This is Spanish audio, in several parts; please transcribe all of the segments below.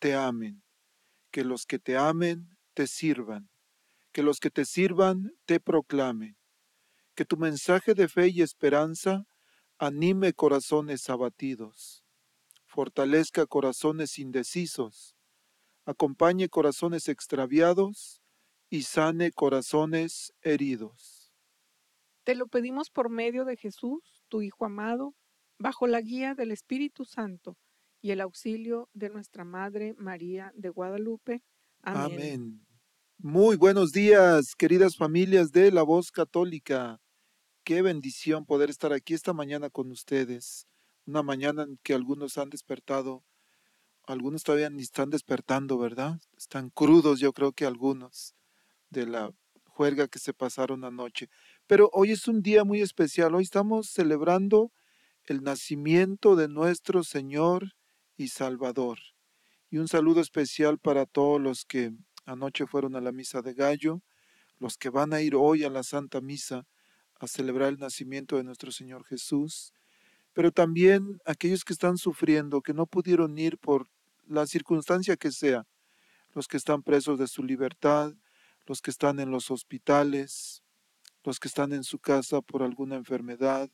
te amen, que los que te amen te sirvan, que los que te sirvan te proclamen, que tu mensaje de fe y esperanza anime corazones abatidos, fortalezca corazones indecisos, acompañe corazones extraviados y sane corazones heridos. Te lo pedimos por medio de Jesús, tu Hijo amado, bajo la guía del Espíritu Santo y el auxilio de nuestra Madre María de Guadalupe. Amén. Muy buenos días, queridas familias de la voz católica. Qué bendición poder estar aquí esta mañana con ustedes. Una mañana en que algunos han despertado, algunos todavía ni están despertando, ¿verdad? Están crudos, yo creo que algunos, de la juerga que se pasaron anoche. Pero hoy es un día muy especial. Hoy estamos celebrando el nacimiento de nuestro Señor y Salvador. Y un saludo especial para todos los que anoche fueron a la misa de gallo, los que van a ir hoy a la Santa Misa a celebrar el nacimiento de nuestro Señor Jesús, pero también aquellos que están sufriendo, que no pudieron ir por la circunstancia que sea, los que están presos de su libertad, los que están en los hospitales, los que están en su casa por alguna enfermedad,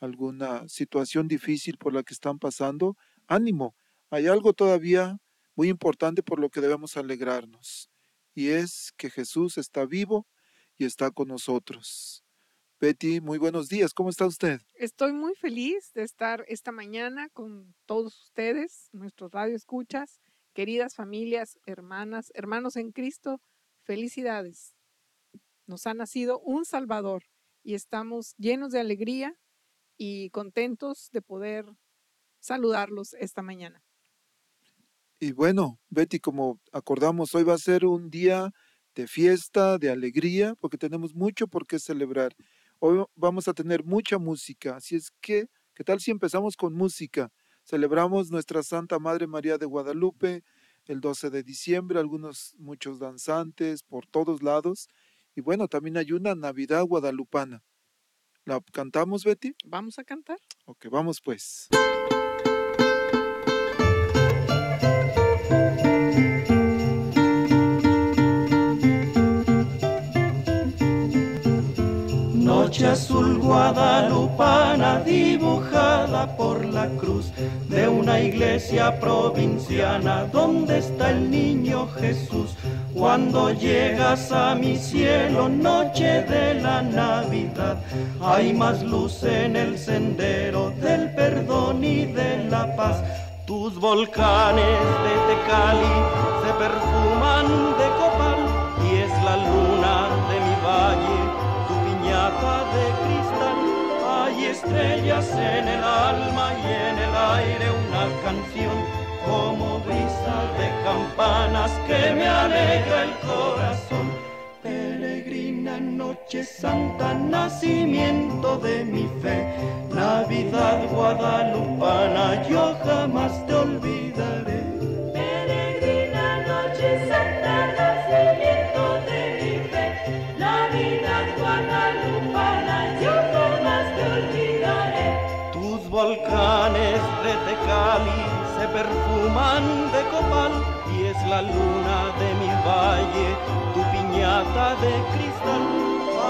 alguna situación difícil por la que están pasando, ánimo, hay algo todavía muy importante por lo que debemos alegrarnos, y es que Jesús está vivo y está con nosotros. Betty, muy buenos días, ¿cómo está usted? Estoy muy feliz de estar esta mañana con todos ustedes, nuestros radioescuchas, queridas familias, hermanas, hermanos en Cristo, felicidades. Nos ha nacido un Salvador y estamos llenos de alegría y contentos de poder saludarlos esta mañana. Y bueno, Betty, como acordamos, hoy va a ser un día de fiesta, de alegría, porque tenemos mucho por qué celebrar. Hoy vamos a tener mucha música, así es que, ¿qué tal si empezamos con música? Celebramos nuestra Santa Madre María de Guadalupe el 12 de diciembre, algunos, muchos danzantes por todos lados. Y bueno, también hay una Navidad guadalupana. ¿La cantamos, Betty? ¿Vamos a cantar? Ok, vamos pues. Noche azul guadalupana dibujada por la cruz de una iglesia provinciana donde está el niño Jesús. Cuando llegas a mi cielo, noche de la Navidad, hay más luz en el sendero del perdón y de la paz. Tus volcanes de Tecali se perfuman de copal estrellas en el alma y en el aire una canción como brisa de campanas que me alegra el corazón. Peregrina noche santa, nacimiento de mi fe, Navidad guadalupana, yo jamás te olvidaré. Peregrina noche santa, nacimiento de mi fe, Navidad guadalupana, volcanes de Tecali se perfuman de copal y es la luna de mi valle, tu piñata de cristal.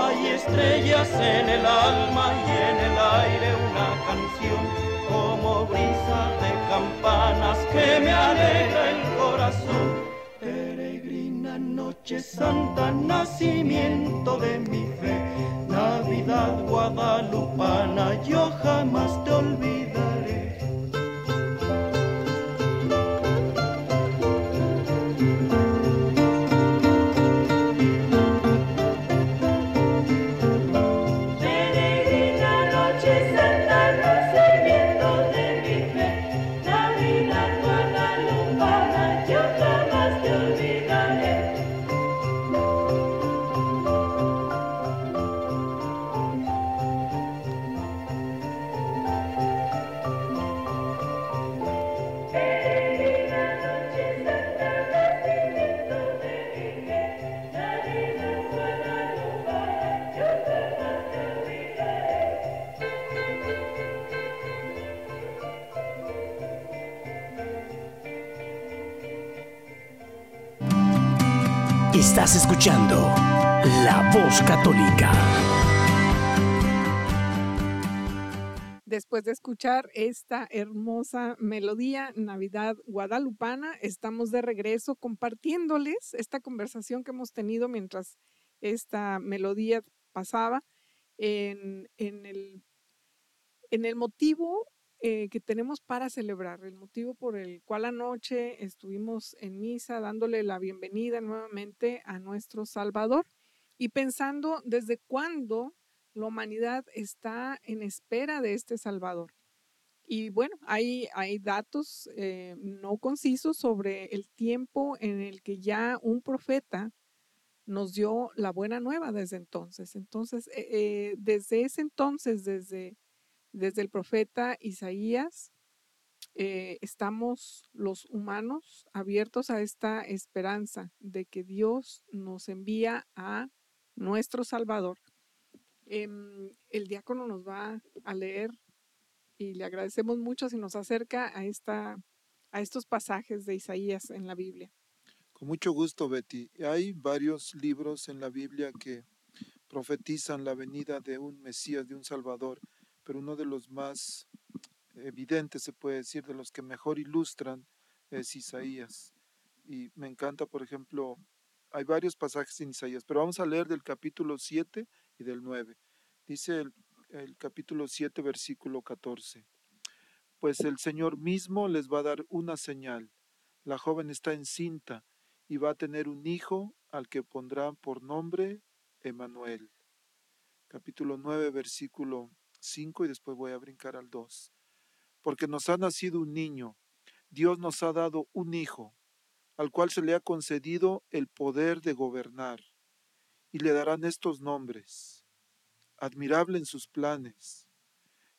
Hay estrellas en el alma y en el aire una canción como brisa de campanas que me alegra el corazón. Peregrina noche santa, nacimiento de mi fe, Navidad guadalupana, yo jamás te olvidaré. Escuchando La Voz Católica. Después de escuchar esta hermosa melodía Navidad guadalupana, estamos de regreso compartiéndoles esta conversación que hemos tenido mientras esta melodía pasaba en, en el, en el motivo eh, que tenemos para celebrar, el motivo por el cual anoche estuvimos en misa dándole la bienvenida nuevamente a nuestro Salvador y pensando desde cuándo la humanidad está en espera de este Salvador. Y bueno, hay, hay datos eh, no concisos sobre el tiempo en el que ya un profeta nos dio la buena nueva desde entonces. Entonces, eh, desde ese entonces, desde, desde el profeta Isaías, eh, estamos los humanos abiertos a esta esperanza de que Dios nos envía a nuestro Salvador. Em, el diácono nos va a leer y le agradecemos mucho si nos acerca a, esta, a estos pasajes de Isaías en la Biblia. Con mucho gusto, Betty. Hay varios libros en la Biblia que profetizan la venida de un Mesías, de un Salvador, pero uno de los más evidentes, se puede decir, de los que mejor ilustran es Isaías. Y me encanta, por ejemplo, hay varios pasajes en Isaías, pero vamos a leer del capítulo 7 y del 9. Dice el, capítulo 7, versículo 14. Pues el Señor mismo les va a dar una señal. La joven está encinta y va a tener un hijo al que pondrán por nombre Emanuel. Capítulo 9, versículo 5 y después voy a brincar al 2. Porque nos ha nacido un niño, Dios nos ha dado un hijo, al cual se le ha concedido el poder de gobernar, y le darán estos nombres. Admirable en sus planes,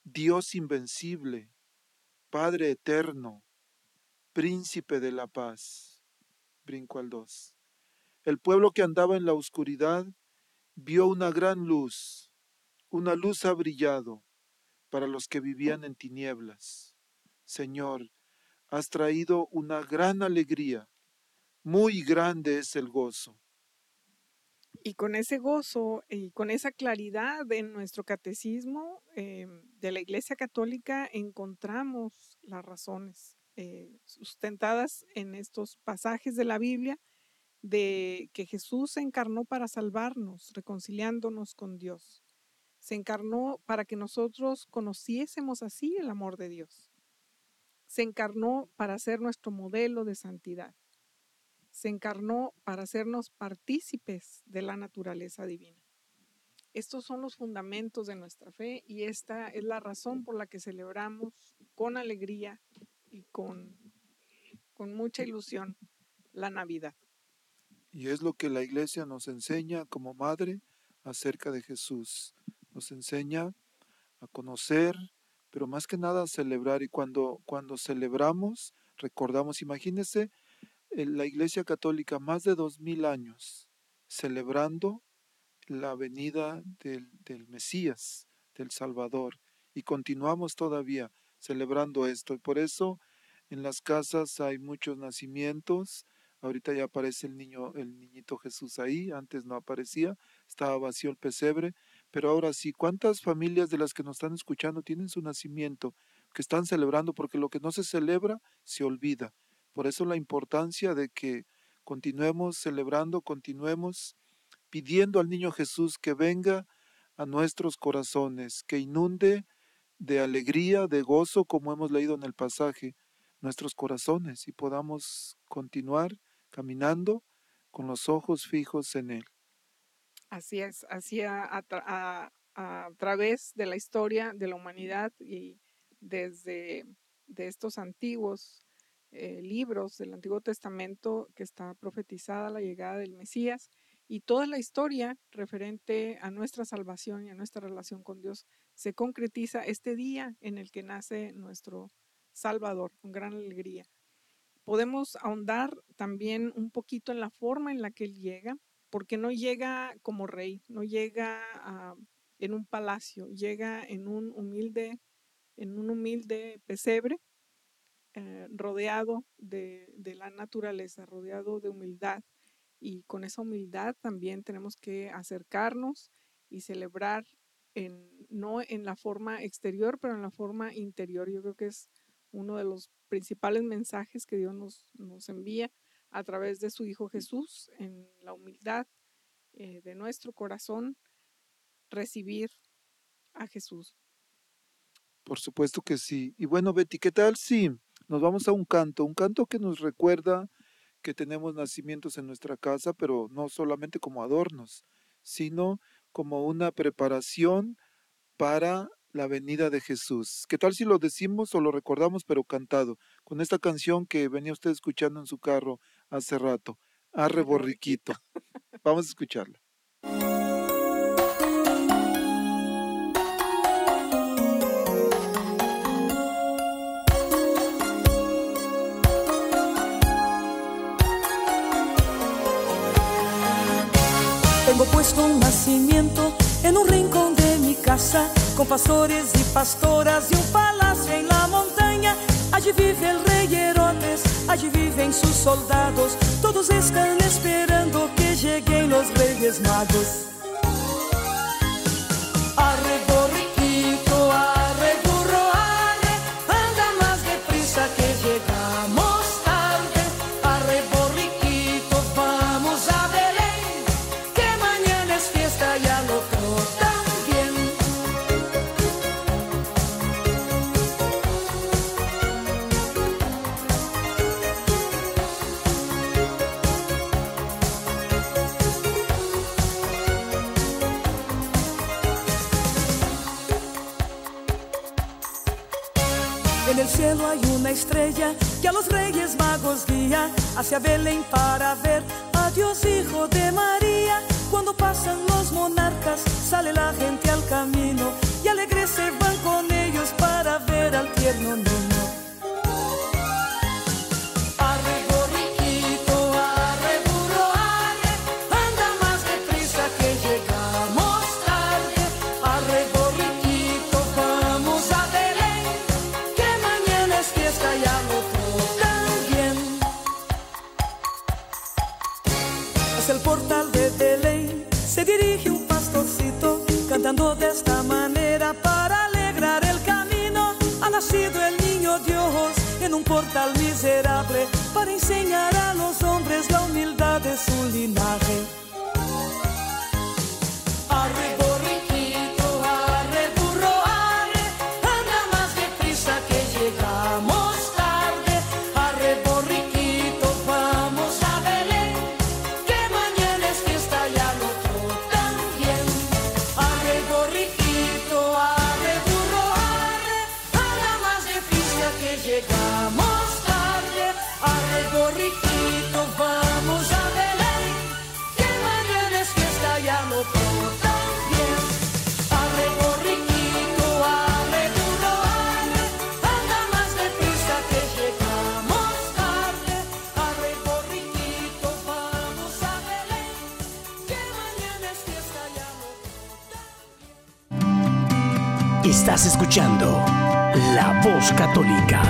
Dios invencible, Padre eterno, Príncipe de la paz. Brinco al 2. El pueblo que andaba en la oscuridad vio una gran luz, una luz ha brillado para los que vivían en tinieblas. Señor, has traído una gran alegría, muy grande es el gozo. Y con ese gozo y con esa claridad en nuestro catecismo eh, de la Iglesia Católica encontramos las razones eh, sustentadas en estos pasajes de la Biblia de que Jesús se encarnó para salvarnos, reconciliándonos con Dios. Se encarnó para que nosotros conociésemos así el amor de Dios. Se encarnó para ser nuestro modelo de santidad. Se encarnó para hacernos partícipes de la naturaleza divina. Estos son los fundamentos de nuestra fe y esta es la razón por la que celebramos con alegría y con, con mucha ilusión la Navidad. Y es lo que la iglesia nos enseña como madre acerca de Jesús. Nos enseña a conocer, pero más que nada a celebrar. Y cuando, cuando celebramos, recordamos, imagínense en la iglesia católica más de dos mil años celebrando la venida del, del Mesías, del Salvador. Y continuamos todavía. celebrando esto. Y por eso en las casas hay muchos nacimientos. Ahorita ya aparece el niño, el niñito Jesús ahí, antes no aparecía, estaba vacío el pesebre, pero ahora sí, ¿cuántas familias de las que nos están escuchando tienen su nacimiento, que están celebrando? Porque lo que no se celebra se olvida. Por eso la importancia de que continuemos celebrando, continuemos pidiendo al niño Jesús que venga a nuestros corazones, que inunde de alegría, de gozo, como hemos leído en el pasaje, nuestros corazones y podamos continuar caminando con los ojos fijos en Él. Así es, así a, a tra- a- a través de la historia de la humanidad y desde de estos antiguos eh, libros del Antiguo Testamento que está profetizada la llegada del Mesías y toda la historia referente a nuestra salvación y a nuestra relación con Dios se concretiza este día en el que nace nuestro Salvador con gran alegría. Podemos ahondar también un poquito en la forma en la que Él llega, porque no llega como rey, no llega ah, en un palacio, llega en un humilde, en un humilde pesebre, eh, rodeado de, la naturaleza, rodeado de humildad. Y con esa humildad también tenemos que acercarnos y celebrar en, no en la forma exterior, pero en la forma interior. Yo creo que es uno de los principales mensajes que Dios nos envía a través de su Hijo Jesús, en la humildad eh, de nuestro corazón, recibir a Jesús. Por supuesto que sí. Y bueno, Betty, ¿qué tal si nos vamos a un canto? Un canto que nos recuerda que tenemos nacimientos en nuestra casa, pero no solamente como adornos, sino como una preparación para la venida de Jesús. ¿Qué tal si lo decimos o lo recordamos, pero cantado? Con esta canción que venía usted escuchando en su carro hace rato, Arre Borriquito. Vamos a escucharla. Tengo puesto un nacimiento en un rincón de mi casa, con pastores y pastoras y un palacio en la montaña. Allí vive el rey Herodes, allí viven sus soldados, todos están esperando que lleguen los reyes magos. Que a los reyes magos guía hacia Belén para ver a Dios Hijo de María. Cuando pasan los monarcas, sale la gente al camino y alegres se van con ellos para ver al tierno niño. Dirige un pastorcito cantando de esta manera para alegrar el camino. Ha nacido el niño Dios en un portal miserable para enseñar a los hombres la humildad de su linaje. Escuchando La Voz Católica.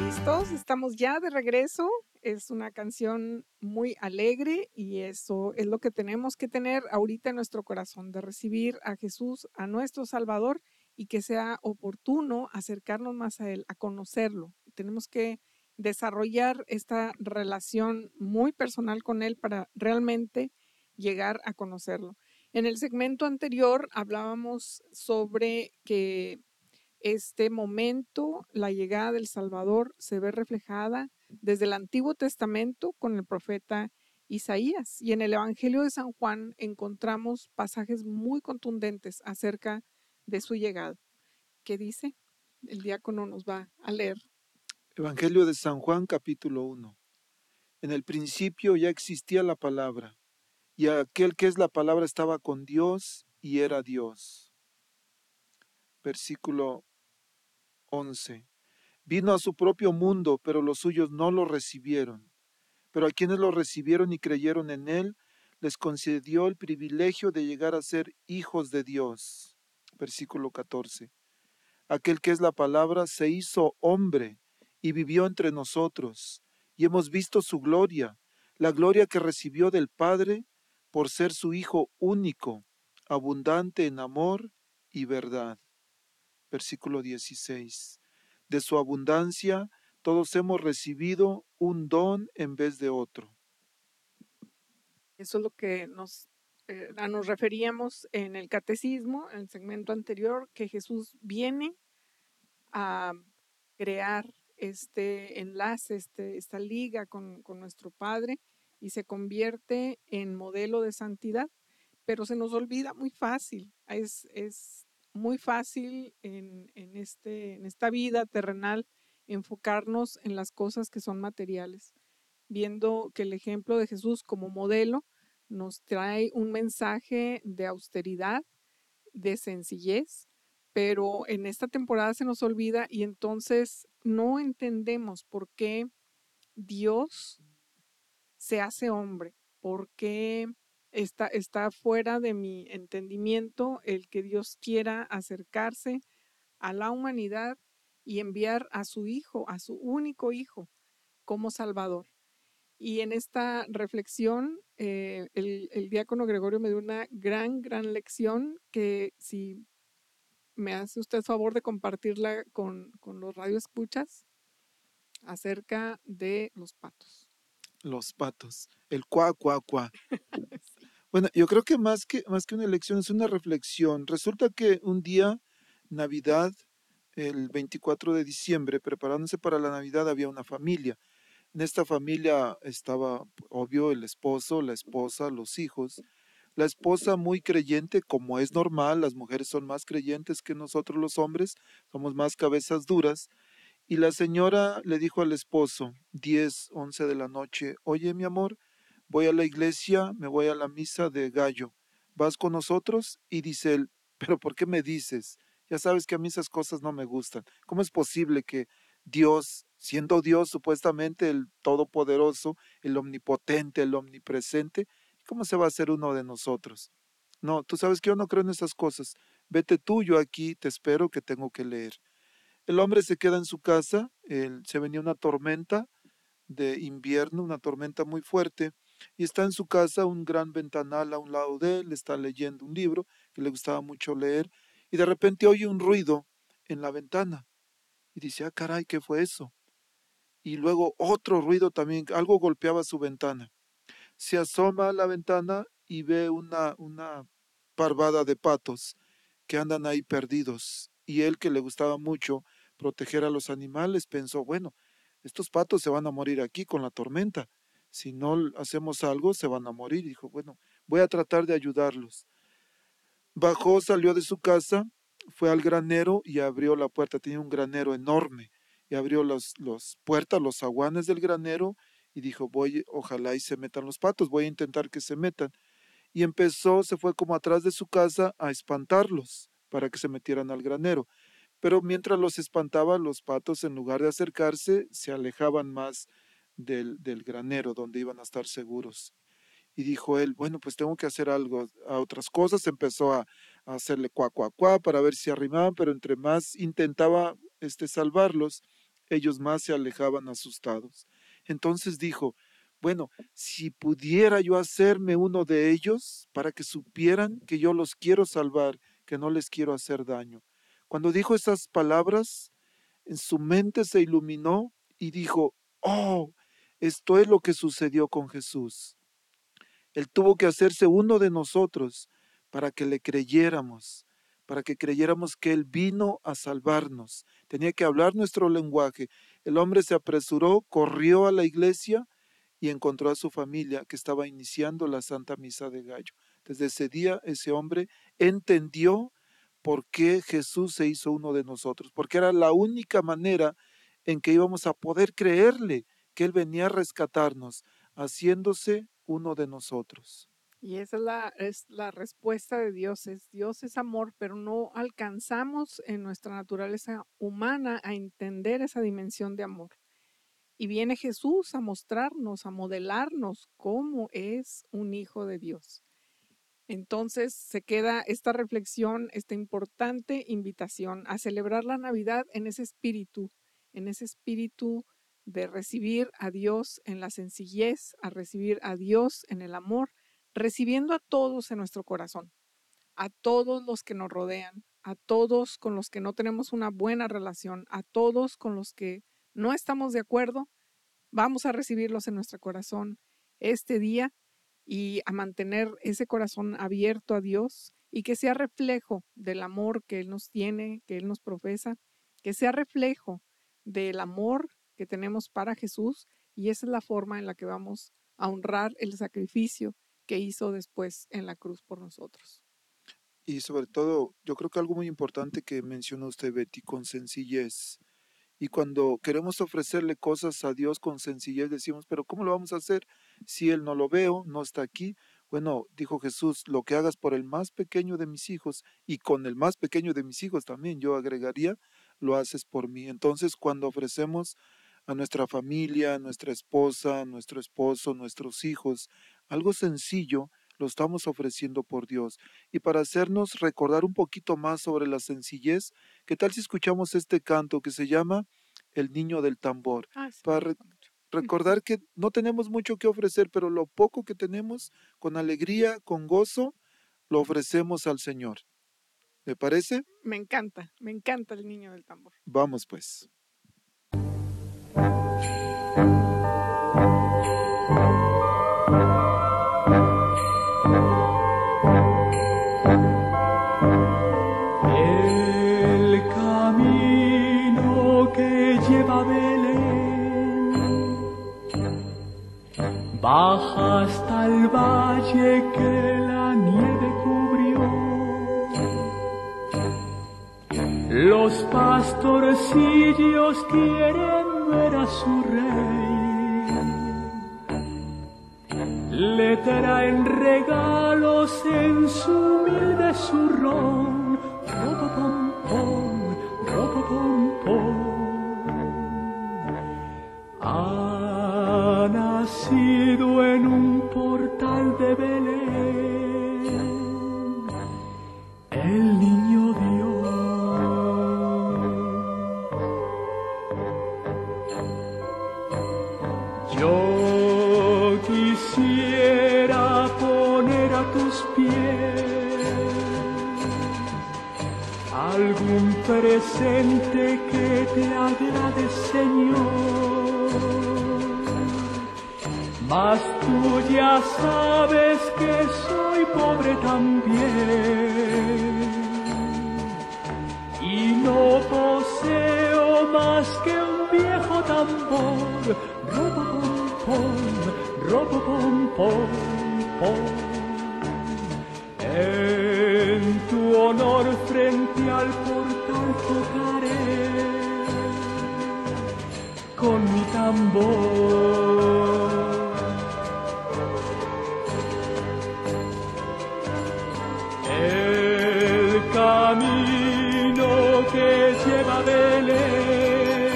¿Listos? Estamos ya de regreso. Es una canción muy alegre y eso es lo que tenemos que tener ahorita en nuestro corazón, de recibir a Jesús, a nuestro Salvador y que sea oportuno acercarnos más a Él, a conocerlo. Tenemos que desarrollar esta relación muy personal con Él para realmente llegar a conocerlo. En el segmento anterior hablábamos sobre que este momento, la llegada del Salvador, se ve reflejada desde el Antiguo Testamento con el profeta Isaías. Y en el Evangelio de San Juan encontramos pasajes muy contundentes acerca de su llegada. ¿Qué dice? El diácono nos va a leer. Evangelio de San Juan capítulo 1. En el principio ya existía la palabra, y aquel que es la palabra estaba con Dios y era Dios. Versículo 11. Vino a su propio mundo, pero los suyos no lo recibieron. Pero a quienes lo recibieron y creyeron en él, les concedió el privilegio de llegar a ser hijos de Dios. Versículo 14. Aquel que es la palabra se hizo hombre y vivió entre nosotros, y hemos visto su gloria, la gloria que recibió del Padre por ser su Hijo único, abundante en amor y verdad. Versículo 16. De su abundancia todos hemos recibido un don en vez de otro. Eso es lo que nos, eh, referíamos en el catecismo, en el segmento anterior, que Jesús viene a crear este enlace, este, esta liga con nuestro Padre y se convierte en modelo de santidad, pero se nos olvida muy fácil, es, es muy fácil en, en este, en esta vida terrenal enfocarnos en las cosas que son materiales, viendo que el ejemplo de Jesús como modelo nos trae un mensaje de austeridad, de sencillez, pero en esta temporada se nos olvida y entonces no entendemos por qué Dios se hace hombre, por qué está, está fuera de mi entendimiento el que Dios quiera acercarse a la humanidad y enviar a su Hijo, a su único Hijo, como Salvador. Y en esta reflexión, eh, el, el diácono Gregorio me dio una gran, gran lección que si me hace usted favor de compartirla con, con los radioescuchas acerca de los patos. Los patos, el cuá, cuá, cuá. Bueno, yo creo que más que más que una elección es una reflexión. Resulta que un día, Navidad, el 24 de diciembre, preparándose para la Navidad, había una familia. En esta familia estaba, obvio, el esposo, la esposa, los hijos. La esposa muy creyente, como es normal, las mujeres son más creyentes que nosotros los hombres, somos más cabezas duras. Y la señora le dijo al esposo, 10, 11 de la noche, oye mi amor, voy a la iglesia, me voy a la misa de gallo, ¿vas con nosotros? Y dice él, pero ¿por qué me dices? Ya sabes que a mí esas cosas no me gustan. ¿Cómo es posible que Dios, siendo Dios supuestamente el Todopoderoso, el Omnipotente, el Omnipresente, ¿cómo se va a hacer uno de nosotros? No, tú sabes que yo no creo en esas cosas. Vete tú, yo aquí te espero que tengo que leer. El hombre se queda en su casa, él- se venía una tormenta de invierno, una tormenta muy fuerte, y está en su casa un gran ventanal a un lado de él, está leyendo un libro que le gustaba mucho leer, y de repente oye un ruido en la ventana, y dice, ah, caray, ¿qué fue eso? Y luego otro ruido también, algo golpeaba su ventana. Se asoma a la ventana y ve una, una parvada de patos que andan ahí perdidos. Y él, que le gustaba mucho proteger a los animales, pensó, bueno, estos patos se van a morir aquí con la tormenta. Si no hacemos algo, se van a morir. Dijo, bueno, voy a tratar de ayudarlos. Bajó, salió de su casa, fue al granero y abrió la puerta. Tenía un granero enorme y abrió las los puertas, los aguanes del granero y dijo, voy, ojalá y se metan los patos, voy a intentar que se metan. Y empezó, se fue como atrás de su casa a espantarlos para que se metieran al granero. Pero mientras los espantaba, los patos, en lugar de acercarse, se alejaban más del, granero donde iban a estar seguros. Y dijo él, bueno, pues tengo que hacer algo, a otras cosas. Empezó a, a hacerle cuá, cuá, cuá para ver si arrimaban, pero entre más intentaba este, salvarlos, ellos más se alejaban asustados. Entonces dijo, bueno, si pudiera yo hacerme uno de ellos para que supieran que yo los quiero salvar, que no les quiero hacer daño. Cuando dijo esas palabras, en su mente se iluminó y dijo, oh, esto es lo que sucedió con Jesús. Él tuvo que hacerse uno de nosotros para que le creyéramos, para que creyéramos que Él vino a salvarnos. Tenía que hablar nuestro lenguaje. El hombre se apresuró, corrió a la iglesia y encontró a su familia que estaba iniciando la Santa Misa de Gallo. Desde ese día ese hombre entendió por qué Jesús se hizo uno de nosotros, porque era la única manera en que íbamos a poder creerle que Él venía a rescatarnos, haciéndose uno de nosotros. Y esa es la, es la respuesta de Dios. Es, Dios es amor, pero no alcanzamos en nuestra naturaleza humana a entender esa dimensión de amor. Y viene Jesús a mostrarnos, a modelarnos cómo es un hijo de Dios. Entonces se queda esta reflexión, esta importante invitación a celebrar la Navidad en ese espíritu, en ese espíritu de recibir a Dios en la sencillez, a recibir a Dios en el amor, recibiendo a todos en nuestro corazón, a todos los que nos rodean, a todos con los que no tenemos una buena relación, a todos con los que no estamos de acuerdo, vamos a recibirlos en nuestro corazón este día y a mantener ese corazón abierto a Dios y que sea reflejo del amor que Él nos tiene, que Él nos profesa, que sea reflejo del amor que tenemos para Jesús y esa es la forma en la que vamos a honrar el sacrificio que hizo después en la cruz por nosotros. Y sobre todo, yo creo que algo muy importante que mencionó usted, Betty, con sencillez. Y cuando queremos ofrecerle cosas a Dios con sencillez, decimos, pero ¿cómo lo vamos a hacer si Él no lo veo, no está aquí? Bueno, dijo Jesús, lo que hagas por el más pequeño de mis hijos y con el más pequeño de mis hijos también, yo agregaría, lo haces por mí. Entonces, cuando ofrecemos a nuestra familia, a nuestra esposa, a nuestro esposo, nuestros hijos, algo sencillo, lo estamos ofreciendo por Dios. Y para hacernos recordar un poquito más sobre la sencillez, ¿qué tal si escuchamos este canto que se llama El niño del tambor? Ah, sí, Para recordar que no tenemos mucho que ofrecer, pero lo poco que tenemos, con alegría, con gozo, lo ofrecemos al Señor. ¿Me parece? Me encanta, me encanta el niño del tambor. Vamos pues. Camino que lleva a Belén,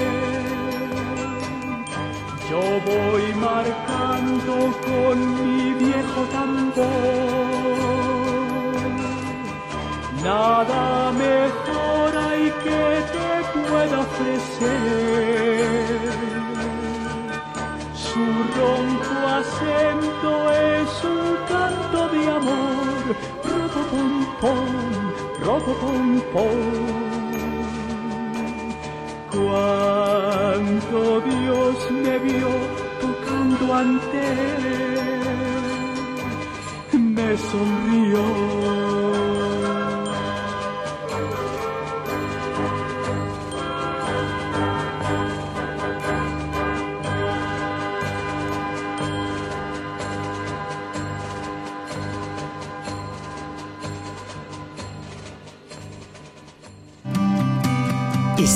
yo voy marcando con mi viejo tambor. Nada mejor hay que te pueda ofrecer. Su ronco acento es un canto de amor. Roto roto pom. Cuando Dios me vio tocando ante él, me sonrió.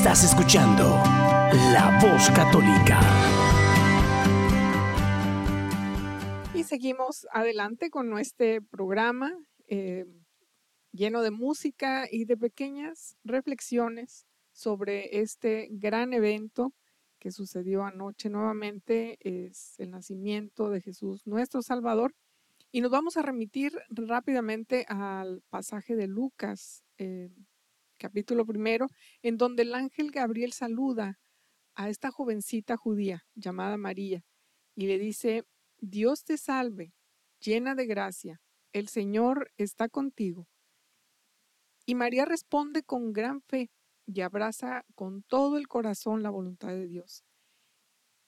Estás escuchando La Voz Católica. Y seguimos adelante con nuestro programa eh, lleno de música y de pequeñas reflexiones sobre este gran evento que sucedió anoche nuevamente. Es el nacimiento de Jesús, nuestro Salvador. Y nos vamos a remitir rápidamente al pasaje de Lucas, eh, capítulo primero, en donde el ángel Gabriel saluda a esta jovencita judía llamada María y le dice, Dios te salve, llena de gracia, el Señor está contigo. Y María responde con gran fe y abraza con todo el corazón la voluntad de Dios.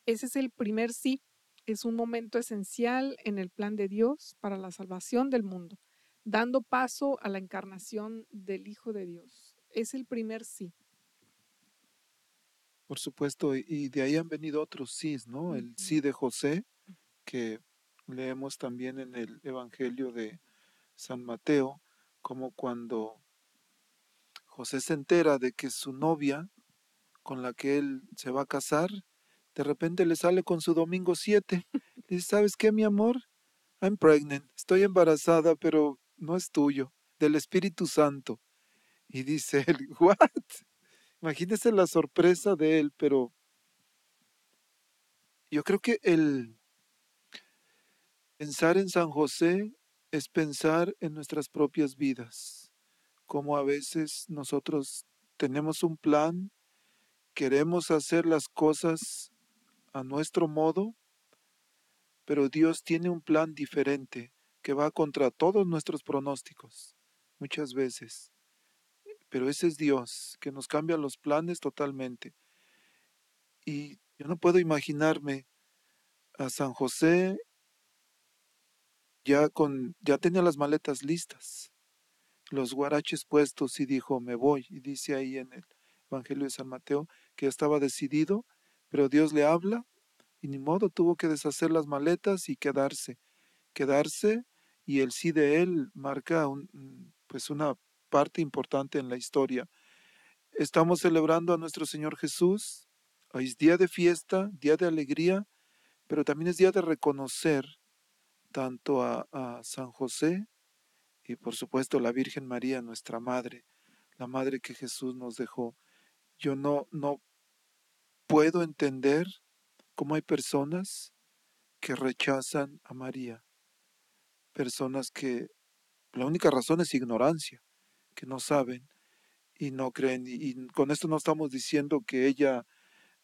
Ese es el primer sí, es un momento esencial en el plan de Dios para la salvación del mundo, dando paso a la encarnación del Hijo de Dios. Es el primer sí. Por supuesto, y- de ahí han venido otros sís, ¿no? El sí de José, que leemos también en el Evangelio de San Mateo, como cuando José se entera de que su novia, con la que él se va a casar, de repente le sale con su domingo 7. Le dice, ¿sabes qué, mi amor? I'm pregnant, estoy embarazada, pero no es tuyo, del Espíritu Santo. Y dice él, ¿what? Imagínese la sorpresa de él, pero yo creo que el pensar en San José es pensar en nuestras propias vidas, como a veces nosotros tenemos un plan, queremos hacer las cosas a nuestro modo, pero Dios tiene un plan diferente que va contra todos nuestros pronósticos, muchas veces. Pero ese es Dios, que nos cambia los planes totalmente. Y yo no puedo imaginarme a San José ya con ya tenía las maletas listas, los guaraches puestos y dijo, "Me voy." Y dice ahí en el Evangelio de San Mateo que estaba decidido, pero Dios le habla y ni modo tuvo que deshacer las maletas y quedarse, quedarse y el sí de él marca un, mm, pues una parte importante en la historia. Estamos celebrando a nuestro Señor Jesús. Hoy es día de fiesta, día de alegría, pero también es día de reconocer tanto a, a San José y por supuesto la Virgen María, nuestra madre, la madre que Jesús nos dejó. Yo no, no puedo entender cómo hay personas que rechazan a María, personas que la única razón es ignorancia, que no saben y no creen. Y, con esto no estamos diciendo que ella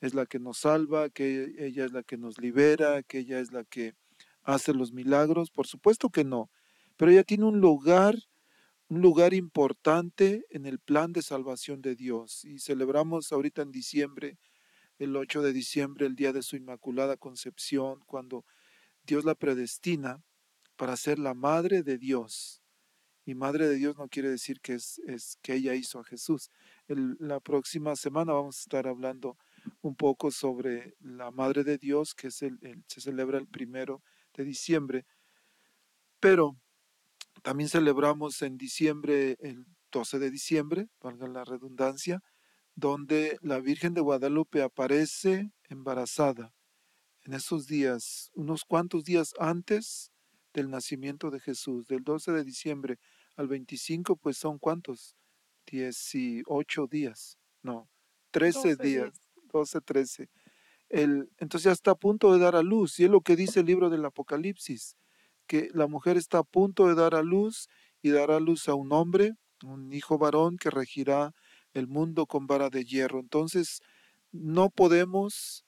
es la que nos salva, que ella es la que nos libera, que ella es la que hace los milagros. Por supuesto que no. Pero ella tiene un lugar, un lugar importante en el plan de salvación de Dios. Y celebramos ahorita en diciembre, el 8 de diciembre, el día de su Inmaculada Concepción, cuando Dios la predestina para ser la madre de Dios. Y madre de Dios no quiere decir que es, que ella hizo a Jesús. La próxima semana vamos a estar hablando un poco sobre la madre de Dios, que se celebra el primero de diciembre. Pero también celebramos en diciembre, el 12 de diciembre, valga la redundancia, donde la Virgen de Guadalupe aparece embarazada en esos días, unos cuantos días antes del nacimiento de Jesús, del 12 de diciembre al 25, pues son cuántos? 18 días, no, 13 12 días, días. 12, 13. El, entonces ya está a punto de dar a luz, y es lo que dice el libro del Apocalipsis, que la mujer está a punto de dar a luz y dará a luz a un hombre un hijo varón que regirá el mundo con vara de hierro. Entonces, no podemos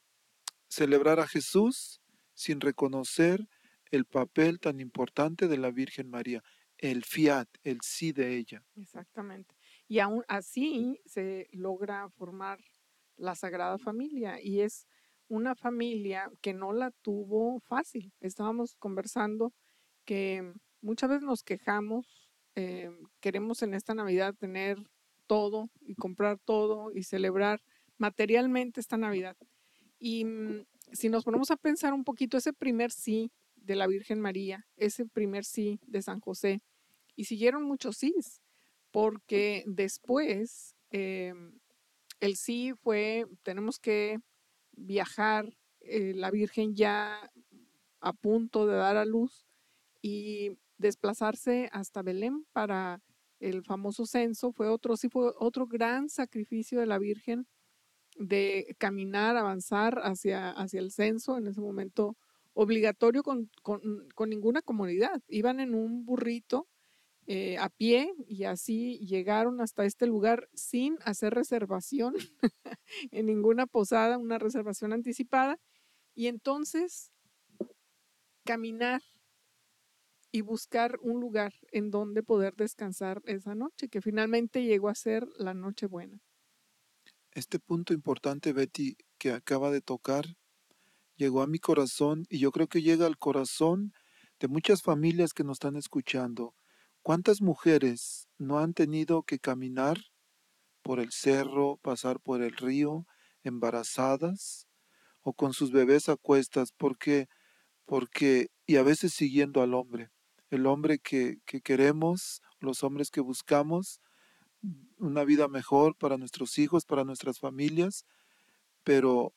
celebrar a Jesús sin reconocer el papel tan importante de la Virgen María, el fiat, el sí de ella. Exactamente. Y aún así se logra formar la Sagrada Familia y es una familia que no la tuvo fácil. Estábamos conversando que muchas veces nos quejamos, eh, queremos en esta Navidad tener todo y comprar todo y celebrar materialmente esta Navidad. Y mm, si nos ponemos a pensar un poquito, ese primer sí de la Virgen María, ese primer sí de San José, y siguieron muchos sís, porque después em, el sí fue, tenemos que viajar, eh, la Virgen ya a punto de dar a luz y desplazarse hasta Belén para el famoso censo fue otro, sí fue otro gran sacrificio de la Virgen de caminar, avanzar hacia, hacia el censo, en ese momento obligatorio con, con- con ninguna comunidad. Iban en un burrito eh, a pie y así llegaron hasta este lugar sin hacer reservación en ninguna posada, una reservación anticipada. Y entonces caminar y buscar un lugar en donde poder descansar esa noche, que finalmente llegó a ser la noche buena. Este punto importante, Betty, que acaba de tocar, llegó a mi corazón y yo creo que llega al corazón de muchas familias que nos están escuchando. ¿Cuántas mujeres no han tenido que caminar por el cerro, pasar por el río, embarazadas o con sus bebés a cuestas? Porque, porque, y a veces siguiendo al hombre, el hombre que, que queremos, los hombres que buscamos, una vida mejor para nuestros hijos, para nuestras familias, pero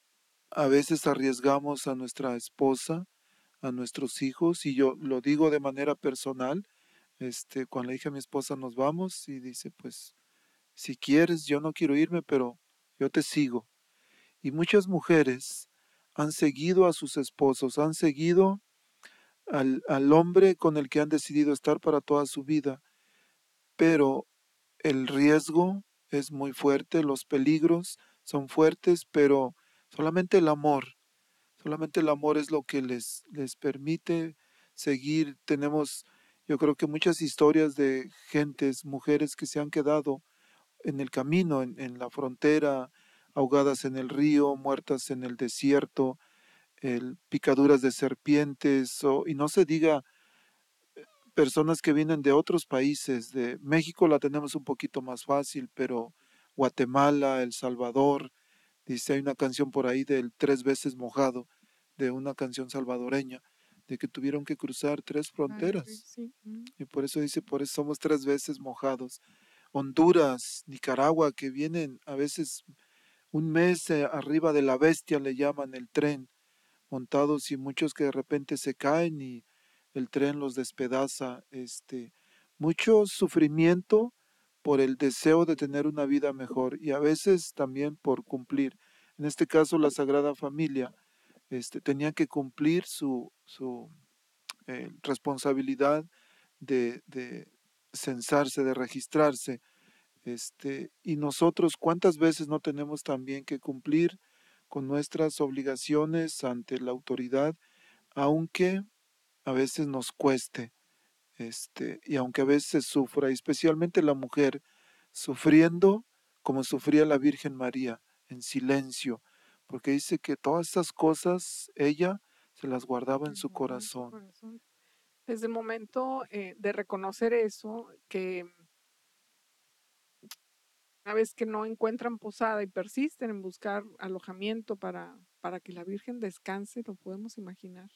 a veces arriesgamos a nuestra esposa, a nuestros hijos, y yo lo digo de manera personal, este, cuando le dije a mi esposa nos vamos, y dice, pues, si quieres, yo no quiero irme, pero yo te sigo. Y muchas mujeres han seguido a sus esposos, han seguido al, al hombre con el que han decidido estar para toda su vida, pero el riesgo es muy fuerte, los peligros son fuertes, pero solamente el amor, solamente el amor es lo que les, les permite seguir. Tenemos, yo creo que muchas historias de gentes, mujeres que se han quedado en el camino, en, la frontera, ahogadas en el río, muertas en el desierto, picaduras de serpientes, y no se diga personas que vienen de otros países, de México la tenemos un poquito más fácil, pero Guatemala, El Salvador, dice hay una canción por ahí del tres veces mojado, de una canción salvadoreña, de que tuvieron que cruzar tres fronteras. Sí, mm. Y por eso dice, por eso somos tres veces mojados. Honduras, Nicaragua, que vienen a veces un mes eh, arriba de la bestia, le llaman el tren, montados y muchos que de repente se caen y el tren los despedaza. Este, mucho sufrimiento por el deseo de tener una vida mejor y a veces también por cumplir. En este caso, la Sagrada Familia este, tenía que cumplir su, su eh, responsabilidad de, de censarse, de registrarse. Este, y nosotros, ¿cuántas veces no tenemos también que cumplir con nuestras obligaciones ante la autoridad, aunque a veces nos cueste, este, y aunque a veces sufra, especialmente la mujer, sufriendo como sufría la Virgen María, en silencio, porque dice que todas esas cosas ella se las guardaba en su corazón. Desde el momento eh, de reconocer eso, que una vez que no encuentran posada y persisten en buscar alojamiento para, para que la Virgen descanse, lo podemos imaginar.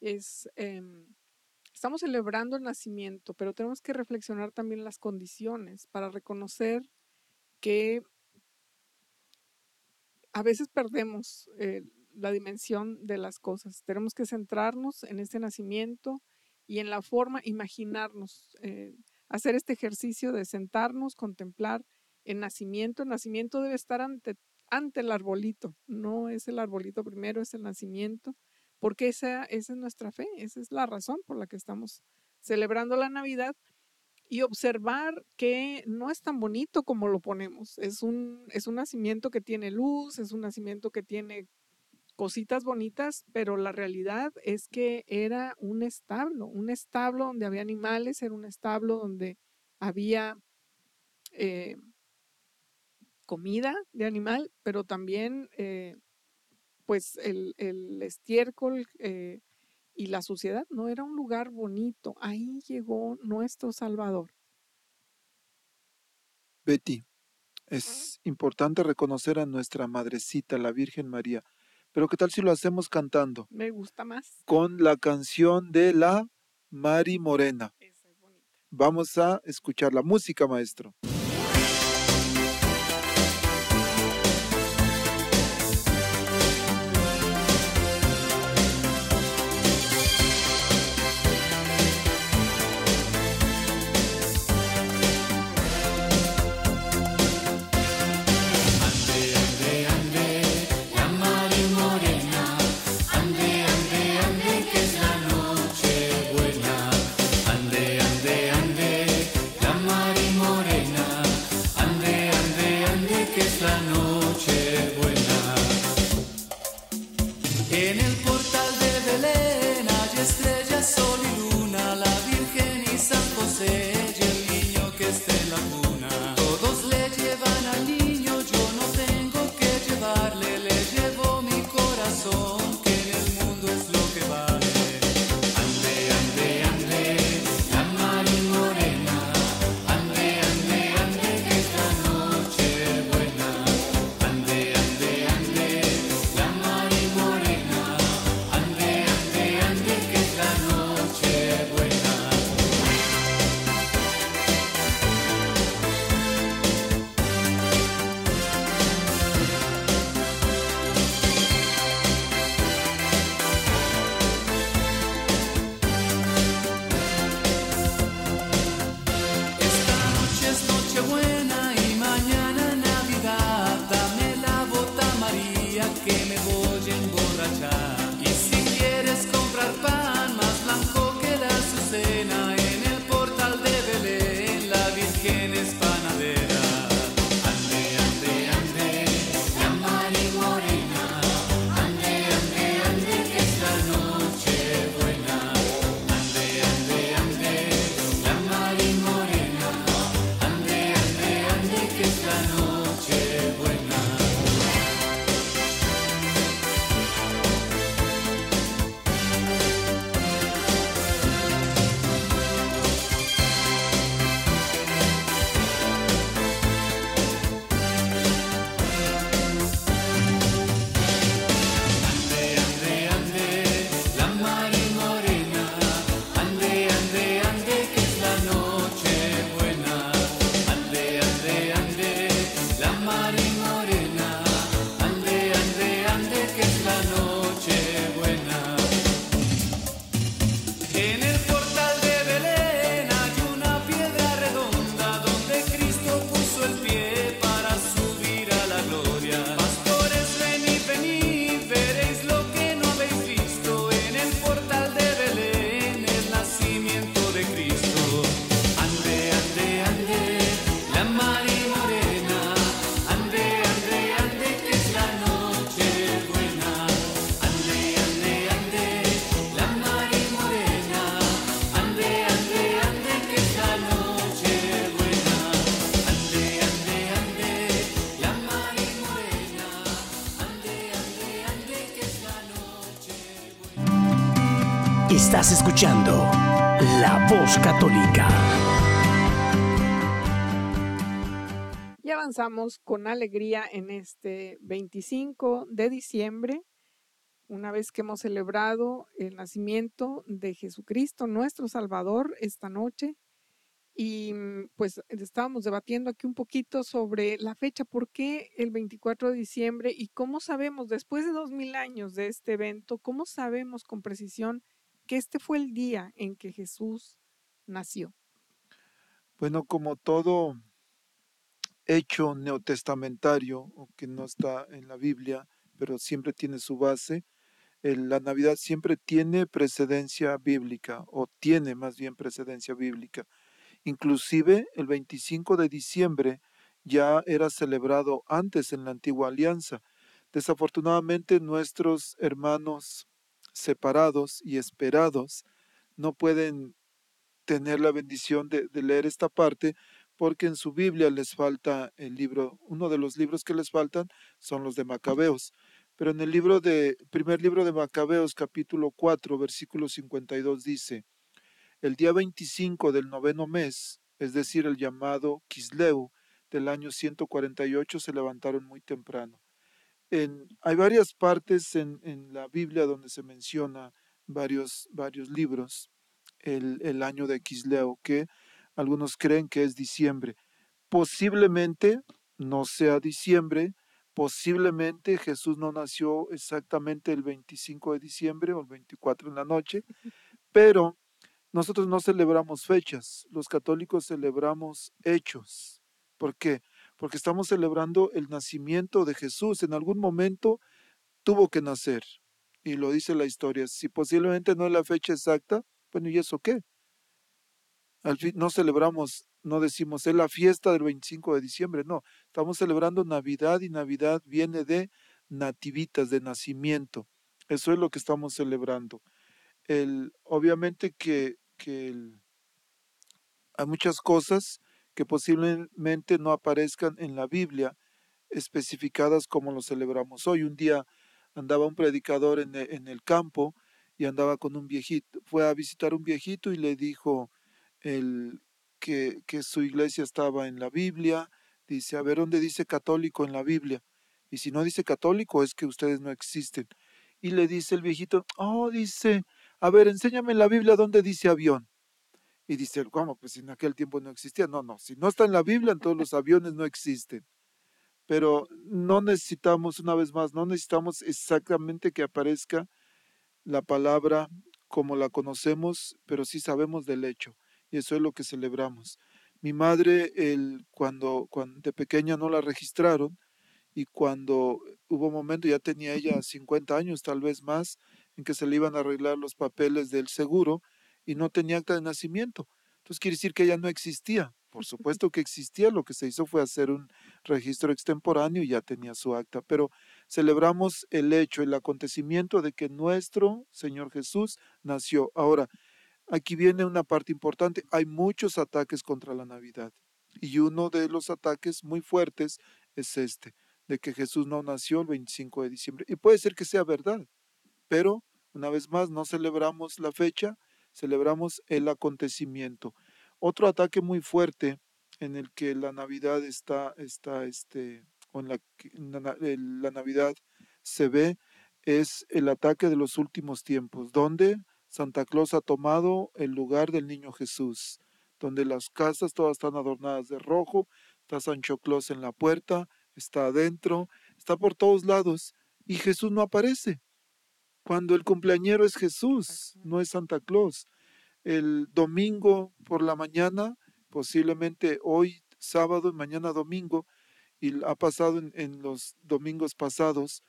Es, em, estamos celebrando el nacimiento, pero tenemos que reflexionar también las condiciones para reconocer que a veces perdemos eh, la dimensión de las cosas. Tenemos que centrarnos en este nacimiento y en la forma, imaginarnos, eh, hacer este ejercicio de sentarnos, contemplar el nacimiento. El nacimiento debe estar ante, ante el arbolito, no es el arbolito primero, es el nacimiento, porque esa, esa es nuestra fe, esa es la razón por la que estamos celebrando la Navidad. Y observar que no es tan bonito como lo ponemos. Es un, es un nacimiento que tiene luz, es un nacimiento que tiene cositas bonitas, pero la realidad es que era un establo, un establo donde había animales, era un establo donde había eh, comida de animal, pero también eh, pues el, el estiércol eh, y la suciedad, no era un lugar bonito. Ahí llegó nuestro Salvador. Betty, es importante reconocer a nuestra madrecita, la Virgen María, pero ¿qué tal si lo hacemos cantando? Me gusta más. Con la canción de la Mari Morena. Esa es bonita. Vamos a escuchar la música, maestro. Avanzamos con alegría en este 25 de diciembre, una vez que hemos celebrado el nacimiento de Jesucristo, nuestro Salvador, esta noche. Y mm, pues estábamos debatiendo aquí un poquito sobre la fecha, por qué el 24 de diciembre y cómo sabemos, después de dos mil años de este evento, cómo sabemos con precisión que este fue el día en que Jesús nació. Bueno, como todo hecho neotestamentario, que no está en la Biblia, pero siempre tiene su base, el- la Navidad siempre tiene precedencia bíblica, o tiene más bien precedencia bíblica. Inclusive el 25 de diciembre ya era celebrado antes en la antigua alianza. Desafortunadamente nuestros hermanos separados y esperados no pueden tener la bendición de, de leer esta parte porque en su Biblia les falta el libro, uno de los libros que les faltan son los de Macabeos. Pero en el libro de, primer libro de Macabeos, capítulo 4, versículo 52 dice, el día 25 del noveno mes, es decir, el llamado Kisleu del año 148, se levantaron muy temprano. Hay varias partes en, la Biblia donde se menciona varios, varios libros el, año de Kisleu, que algunos creen que es diciembre. Posiblemente no sea diciembre, posiblemente Jesús no nació exactamente el 25 de diciembre o el 24 en la noche, pero nosotros no celebramos fechas, los católicos celebramos hechos. ¿Por qué? Porque estamos celebrando el nacimiento de Jesús. En algún momento tuvo que nacer. Y lo dice la historia. Si posiblemente no es la fecha exacta, bueno, ¿y eso qué? Al fin, no celebramos, no decimos, es la fiesta del 25 de diciembre, no, estamos celebrando Navidad y Navidad viene de nativitas, de nacimiento. Eso es lo que estamos celebrando. El, obviamente que, que hay muchas cosas que posiblemente no aparezcan en la Biblia especificadas como lo celebramos hoy. Un día andaba un predicador en en el campo y andaba con un viejito, fue a visitar un viejito y le dijo, el, que, que su iglesia estaba en la Biblia. Dice, a ver, ¿dónde dice católico en la Biblia? Y si no dice católico, es que ustedes no existen. Y le dice el viejito, oh, dice, a ver, enséñame en la Biblia dónde dice avión. Y dice, él, ¿cómo? Pues en aquel tiempo no existía. No, no, si no está en la Biblia, entonces los aviones no existen. Pero no necesitamos, una vez más, no necesitamos exactamente que aparezca la palabra como la conocemos, pero sí sabemos del hecho y eso es lo que celebramos. Mi madre, el, cuando, cuando de pequeña no la registraron y cuando hubo un momento, ya tenía ella 50 años, tal vez más, en que se le iban a arreglar los papeles del seguro y no tenía acta de nacimiento. Entonces quiere decir que ella no existía. Por supuesto que existía, lo que se hizo fue hacer un registro extemporáneo y ya tenía su acta, pero celebramos el hecho, el acontecimiento de que nuestro Señor Jesús nació. Ahora, aquí viene una parte importante. Hay muchos ataques contra la Navidad. Y uno de los ataques muy fuertes es este, de que Jesús no nació el 25 de diciembre. Y puede ser que sea verdad, pero una vez más no celebramos la fecha, celebramos el acontecimiento. Otro ataque muy fuerte en el que la Navidad está, está este, o en la, el- la Navidad se ve, es el ataque de los últimos tiempos, donde Santa Claus ha tomado el lugar del niño Jesús, donde las casas todas están adornadas de rojo, está Sancho Claus en la puerta, está adentro, está por todos lados, y Jesús no aparece. Cuando el cumpleañero es Jesús, no es Santa Claus. El domingo por la mañana, posiblemente hoy sábado y mañana domingo, y ha pasado en, en los domingos pasados,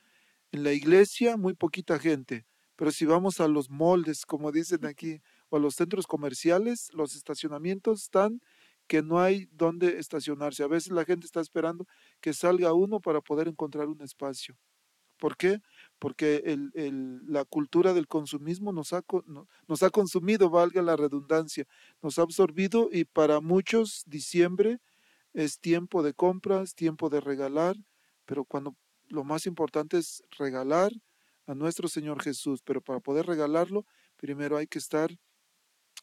en la iglesia muy poquita gente, pero si vamos a los moldes, como dicen aquí, o a los centros comerciales, los estacionamientos están que no hay dónde estacionarse. A veces la gente está esperando que salga uno para poder encontrar un espacio. ¿Por qué? Porque el- el- la cultura del consumismo nos ha, nos ha consumido, valga la redundancia, nos ha absorbido y para muchos diciembre es tiempo de compras, tiempo de regalar, pero cuando lo más importante es regalar a nuestro Señor Jesús, pero para poder regalarlo, primero hay que estar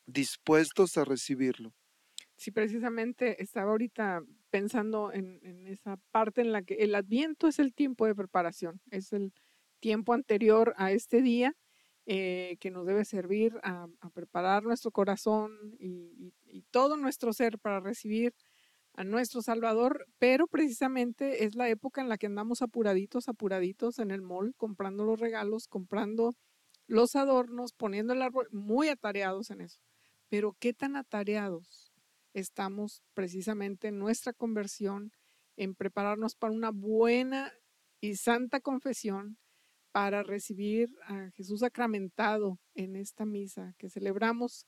dispuestos a recibirlo. Sí, precisamente estaba ahorita pensando en, esa parte en la que el adviento es el tiempo de preparación, es el tiempo anterior a este día eh, que nos debe servir a, preparar nuestro corazón y todo nuestro ser para recibir a nuestro Salvador, pero precisamente es la época en la que andamos apuraditos, apuraditos en el mall, comprando los regalos, comprando los adornos, poniendo el árbol, muy atareados en eso. Pero qué tan atareados estamos precisamente en nuestra conversión, en prepararnos para una buena y santa confesión, para recibir a Jesús sacramentado en esta misa que celebramos,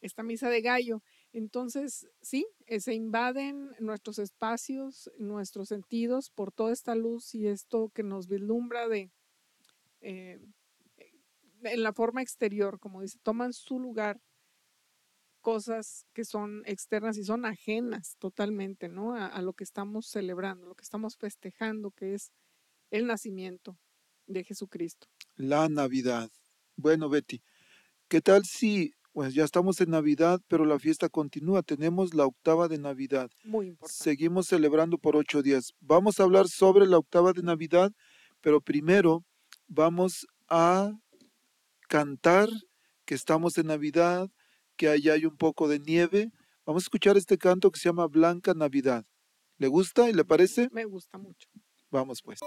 esta misa de gallo. Entonces, sí, eh, se invaden nuestros espacios, nuestros sentidos por toda esta luz y esto que nos vislumbra de eh, eh, en la forma exterior, como dice, toman su lugar cosas que son externas y son ajenas totalmente, ¿no? A, a lo que estamos celebrando, lo que estamos festejando, que es el nacimiento de Jesucristo. La Navidad. Bueno, Betty, ¿qué tal si, pues ya estamos en Navidad, pero la fiesta continúa? Tenemos la octava de Navidad. Muy importante. Seguimos celebrando por ocho días. Vamos a hablar sobre la octava de Navidad, pero primero vamos a cantar que estamos en Navidad, que allá hay un poco de nieve. Vamos a escuchar este canto que se llama Blanca Navidad. ¿Le gusta y le parece? Me gusta mucho. Vamos pues.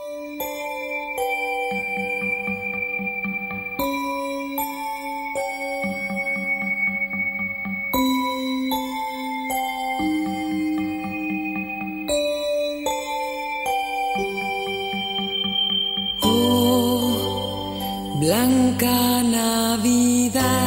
Blanca Navidad,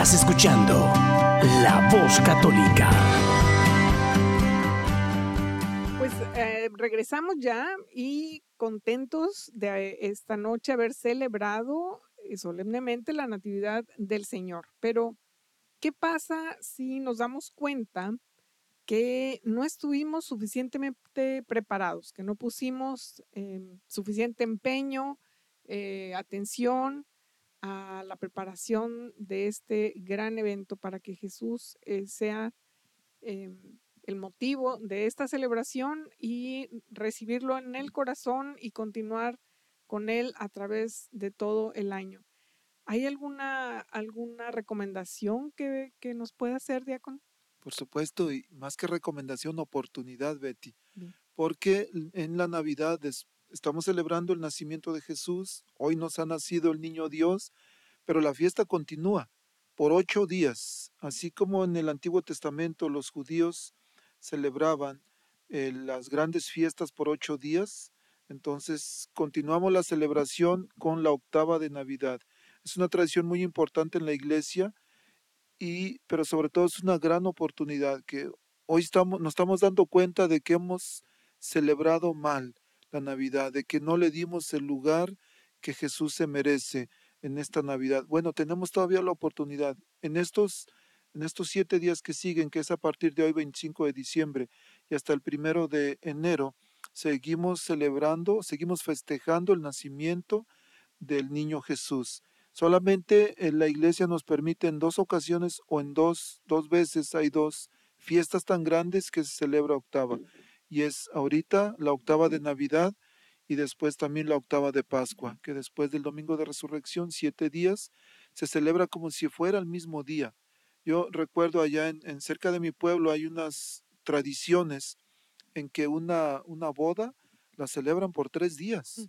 Estás escuchando La Voz Católica. Pues eh, regresamos ya y contentos de eh, esta noche haber celebrado eh, solemnemente la Natividad del Señor. Pero, ¿qué pasa si nos damos cuenta que no estuvimos suficientemente preparados, que no pusimos em, suficiente empeño, eh, atención a la preparación de este gran evento para que Jesús eh, sea em, el motivo de esta celebración y recibirlo en el corazón y continuar con él a través de todo el año. ¿Hay alguna, alguna recomendación que, que nos pueda hacer, Diácono? Por supuesto, y más que recomendación, oportunidad, Betty. Bien. Porque en la Navidad, estamos celebrando el nacimiento de Jesús, hoy nos ha nacido el niño Dios, pero la fiesta continúa por ocho días, así como en el Antiguo Testamento los judíos celebraban eh, las grandes fiestas por ocho días, entonces continuamos la celebración con la octava de Navidad. Es una tradición muy importante en la iglesia, y, pero sobre todo es una gran oportunidad que hoy estamos, nos estamos dando cuenta de que hemos celebrado mal la Navidad, de que no le dimos el lugar que Jesús se merece en esta Navidad. Bueno, tenemos todavía la oportunidad en estos, en estos siete días que siguen, que es a partir de hoy 25 de diciembre y hasta el primero de enero, seguimos celebrando, seguimos festejando el nacimiento del niño Jesús. Solamente en la iglesia nos permite en dos ocasiones o en dos, dos veces hay dos fiestas tan grandes que se celebra octava. Y es ahorita la octava de Navidad y después también la octava de Pascua, que después del domingo de resurrección, siete días, se celebra como si fuera el mismo día. Yo recuerdo allá en, en cerca de mi pueblo hay unas tradiciones en que una, una boda la celebran por tres días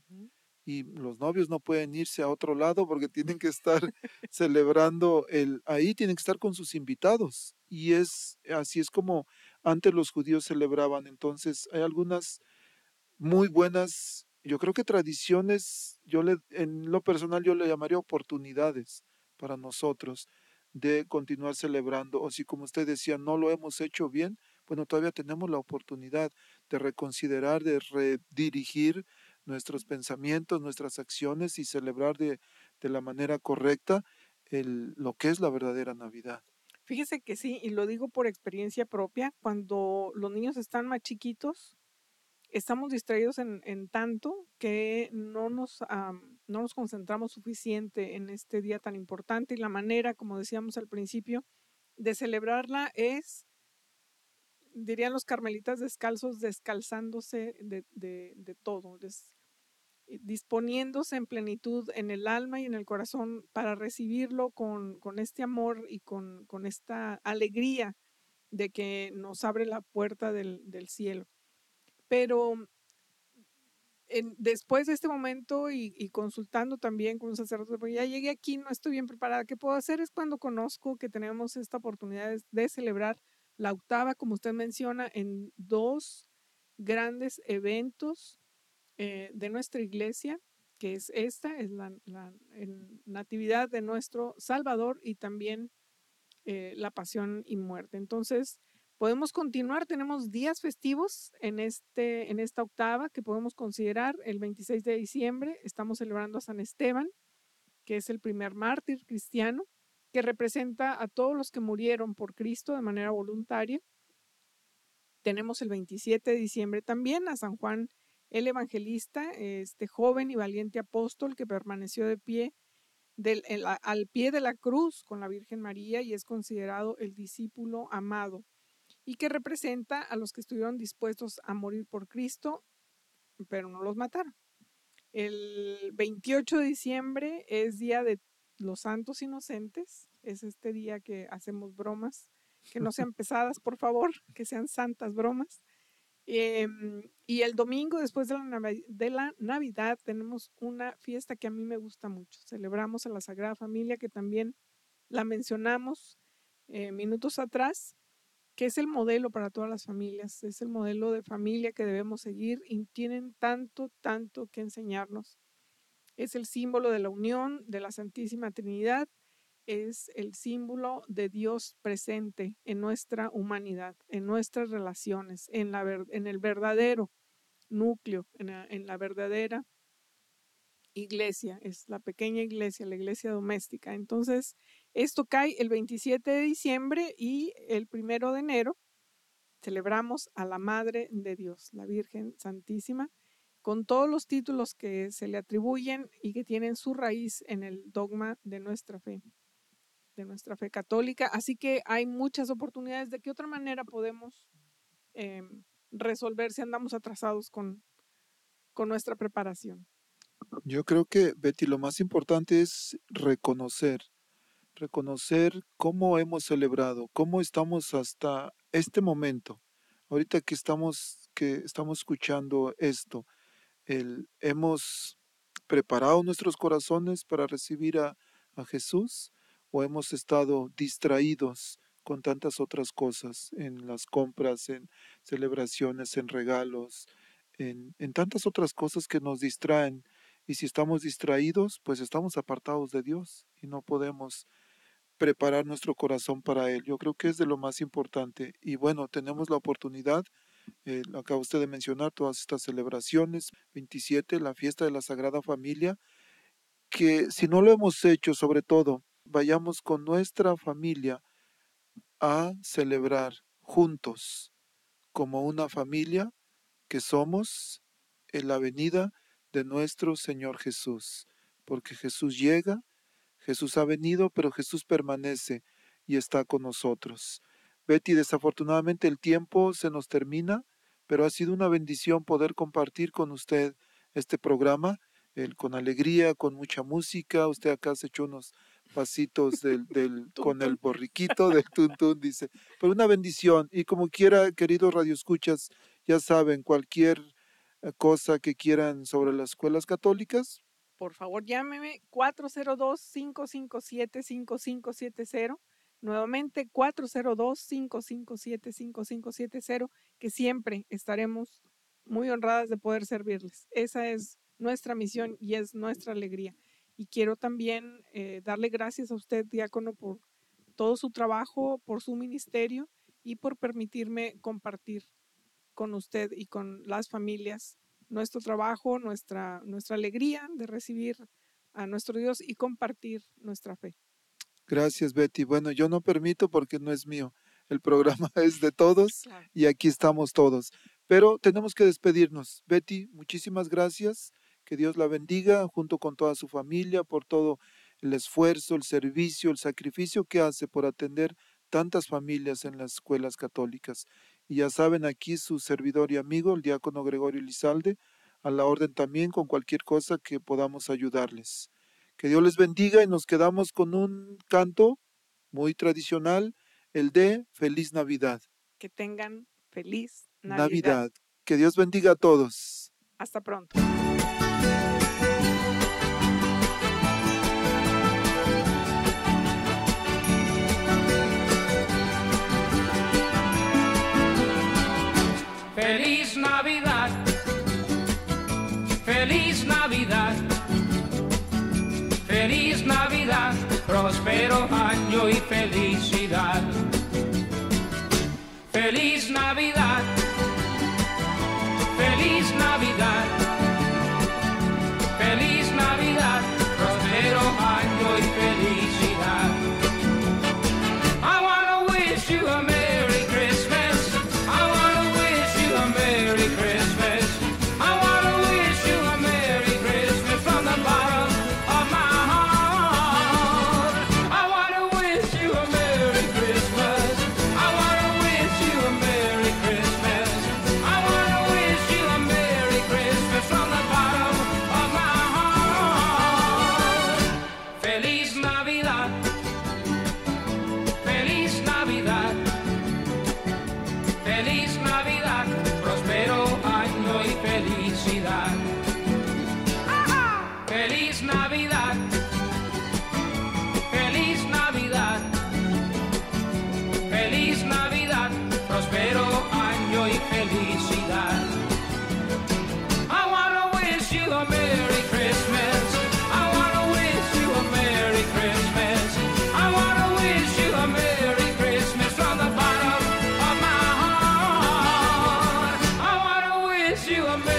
y los novios no pueden irse a otro lado porque tienen que estar celebrando el ahí tienen que estar con sus invitados y es así es como antes los judíos celebraban entonces hay algunas muy buenas yo creo que tradiciones yo le en lo personal yo le llamaría oportunidades para nosotros de continuar celebrando o si como usted decía no lo hemos hecho bien bueno todavía tenemos la oportunidad de reconsiderar de redirigir nuestros pensamientos, nuestras acciones y celebrar de, de la manera correcta el, lo que es la verdadera Navidad. Fíjese que sí, y lo digo por experiencia propia, cuando los niños están más chiquitos, estamos distraídos en, tanto que no nos, am, no nos concentramos suficiente en este día tan importante y la manera, como decíamos al principio, de celebrarla es, dirían los carmelitas descalzos, descalzándose de, todo, disponiéndose en plenitud en el alma y en el corazón para recibirlo con, con este amor y con, con esta alegría de que nos abre la puerta del, del cielo. Pero en- después de este momento y, y consultando también con un sacerdote, porque ya llegué aquí, no estoy bien preparada, ¿qué puedo hacer? Es cuando conozco que tenemos esta oportunidad de, de celebrar la octava, como usted menciona, en dos grandes eventos eh, de nuestra iglesia, que es esta, es la, natividad de nuestro Salvador y también eh, la pasión y muerte. Entonces, podemos continuar, tenemos días festivos en, este, en esta octava que podemos considerar. El 26 de diciembre estamos celebrando a San Esteban, que es el primer mártir cristiano, que representa a todos los que murieron por Cristo de manera voluntaria. Tenemos el 27 de diciembre también a San Juan el Evangelista, este joven y valiente apóstol que permaneció de pie al pie de la cruz con la Virgen María y es considerado el discípulo amado y que representa a los que estuvieron dispuestos a morir por Cristo, pero no los mataron. El 28 de diciembre es día de los santos inocentes, es este día que hacemos bromas, que no sean pesadas, por favor, que sean santas bromas. Em, y el domingo, después de la, de la Navidad, tenemos una fiesta que a mí me gusta mucho. Celebramos a la Sagrada Familia, que también la mencionamos eh, minutos atrás, que es el modelo para todas las familias, es el modelo de familia que debemos seguir y tienen tanto, tanto que enseñarnos. Es el símbolo de la unión de la Santísima Trinidad, es el símbolo de Dios presente en nuestra humanidad, en nuestras relaciones, en, el verdadero núcleo, en la, en la verdadera iglesia, es la pequeña iglesia, la iglesia doméstica. Entonces, esto cae el 27 de diciembre y el primero de enero celebramos a la Madre de Dios, la Virgen Santísima, con todos los títulos que se le atribuyen y que tienen su raíz en el dogma de nuestra fe, de nuestra fe católica. Así que hay muchas oportunidades de qué otra manera podemos eh, resolver si andamos atrasados con, con nuestra preparación. Yo creo que, Betty, lo más importante es reconocer, reconocer cómo hemos celebrado, cómo estamos hasta este momento. Ahorita que estamos, que estamos escuchando esto, hemos preparado nuestros corazones para recibir a, a Jesús o hemos estado distraídos con tantas otras cosas en las compras, en celebraciones, en regalos, en, en tantas otras cosas que nos distraen. Y si estamos distraídos, pues estamos apartados de Dios y no podemos preparar nuestro corazón para Él. Yo creo que es de lo más importante. Y bueno, tenemos la oportunidad, eh, acaba usted de mencionar, todas estas celebraciones, 27, la fiesta de la Sagrada Familia, que si no lo hemos hecho, sobre todo, vayamos con nuestra familia a celebrar juntos como una familia que somos en la venida de nuestro Señor Jesús, porque Jesús llega, Jesús ha venido, pero Jesús permanece y está con nosotros. Betty, desafortunadamente el tiempo se nos termina, pero ha sido una bendición poder compartir con usted este programa, con alegría, con mucha música. Usted acá se echó unos pasitos del, del, con el borriquito del tuntún, dice. Pero una bendición. Y como quiera, queridos radioescuchas, ya saben, cualquier eh, cosa que quieran sobre las escuelas católicas, Por favor, llámeme 402-557-5570. Nuevamente 402-557-5570, que siempre estaremos muy honradas de poder servirles. Esa es nuestra misión y es nuestra alegría. Y quiero también eh, darle gracias a usted, diácono, por todo su trabajo, por su ministerio y por permitirme compartir con usted y con las familias nuestro trabajo, nuestra, nuestra alegría de recibir a nuestro Dios y compartir nuestra fe. Gracias, Betty. Bueno, yo no permito porque no es mío. El programa es de todos y aquí estamos todos. Pero tenemos que despedirnos. Betty, muchísimas gracias. Que Dios la bendiga junto con toda su familia por todo el esfuerzo, el servicio, el sacrificio que hace por atender tantas familias en las escuelas católicas. Y ya saben, aquí su servidor y amigo, el diácono Gregorio Lizalde, a la orden también con cualquier cosa que podamos ayudarles. Que Dios les bendiga y nos quedamos con un canto muy tradicional, el de Feliz Navidad. Que tengan feliz Navidad. Navidad. Que Dios bendiga a todos. Hasta pronto. Felicidad. Feliz Navidad, you a man.